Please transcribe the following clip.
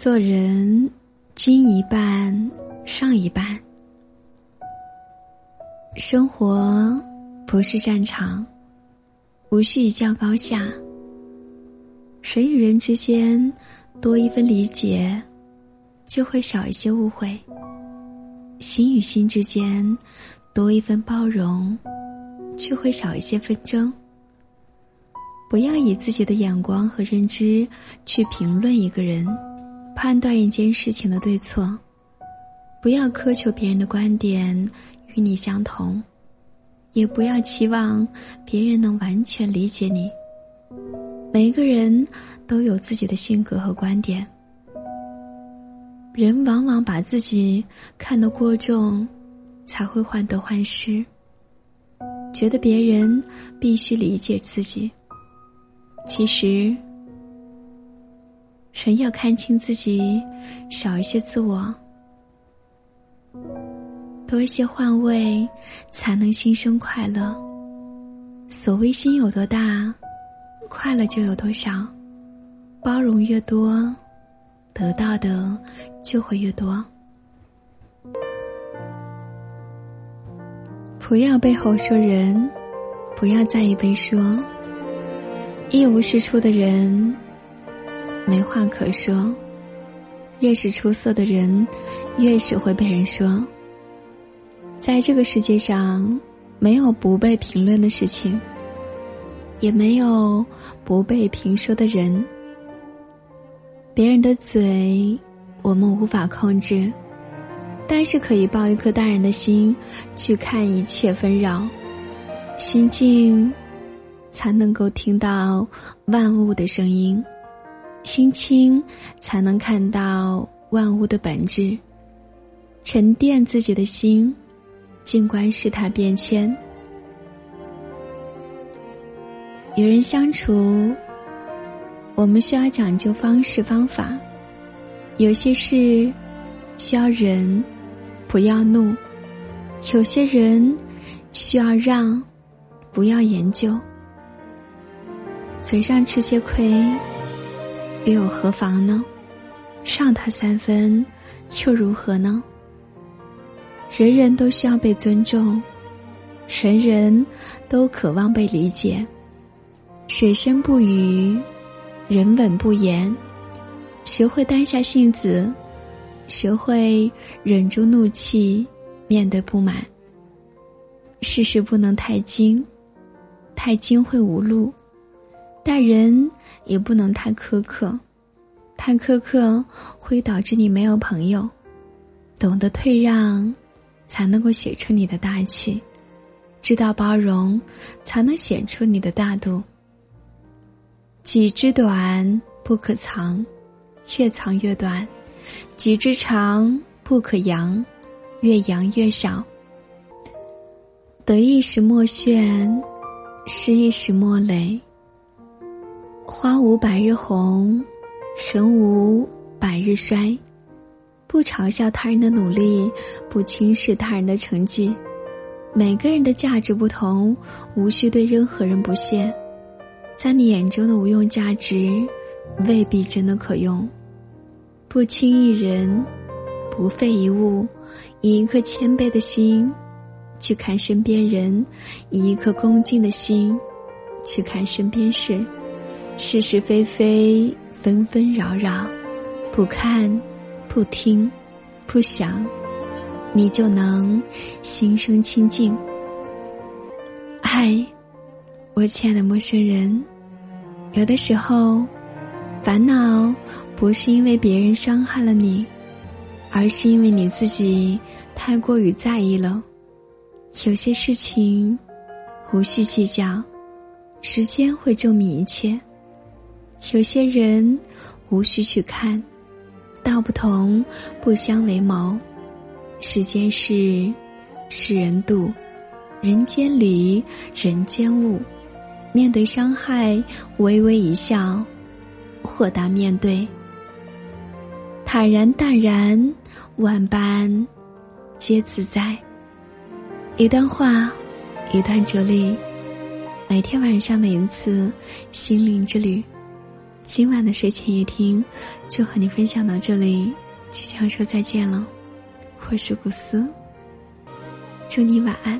做人，精一半，上一半。生活不是战场，无需一较高下。人与人之间多一份理解，就会少一些误会；心与心之间多一份包容，就会少一些纷争。不要以自己的眼光和认知去评论一个人。判断一件事情的对错，不要苛求别人的观点与你相同，也不要期望别人能完全理解你。每个人都有自己的性格和观点，人往往把自己看得过重，才会患得患失，觉得别人必须理解自己。其实。人要看清自己，少一些自我，多一些换位，才能心生快乐。所谓心有多大，快乐就有多少。包容越多，得到的就会越多。不要背后说人，不要在意被说。一无是处的人。没话可说，越是出色的人，越是会被人说。在这个世界上，没有不被评论的事情，也没有不被评说的人。别人的嘴，我们无法控制，但是可以抱一颗淡然的心，去看一切纷扰。心静，才能够听到万物的声音。心清，才能看到万物的本质。沉淀自己的心，静观事态变迁。与人相处，我们需要讲究方式方法。有些事需要忍，不要怒；有些人需要让，不要研究。嘴上吃些亏。又有何妨呢？让他三分，又如何呢？人人都需要被尊重，人人都渴望被理解。水深不语，人稳不言。学会担下性子，学会忍住怒气，面对不满。事事不能太精，太精会无路。待人也不能太苛刻，太苛刻会导致你没有朋友。懂得退让，才能够写出你的大气；知道包容，才能显出你的大度。己之短不可藏，越藏越短；己之长不可扬，越扬越小。得意时莫炫，失意时莫雷。花无百日红，人无百日衰。不嘲笑他人的努力，不轻视他人的成绩。每个人的价值不同，无需对任何人不屑。在你眼中的无用价值，未必真的可用。不轻一人，不废一物，以一颗谦卑的心去看身边人，以一颗恭敬的心去看身边事。是是非非，纷纷扰扰，不看，不听，不想，你就能心生清净。嗨，我亲爱的陌生人，有的时候，烦恼不是因为别人伤害了你，而是因为你自己太过于在意了。有些事情无需计较，时间会证明一切。有些人无需去看，道不同不相为谋。世间事，世人度，人间理，人间物。面对伤害，微微一笑，豁达面对，坦然淡然，万般皆自在。一段话，一段哲理，每天晚上的一次心灵之旅。今晚的睡前夜听就和你分享到这里，即将说再见了。我是古斯，祝你晚安。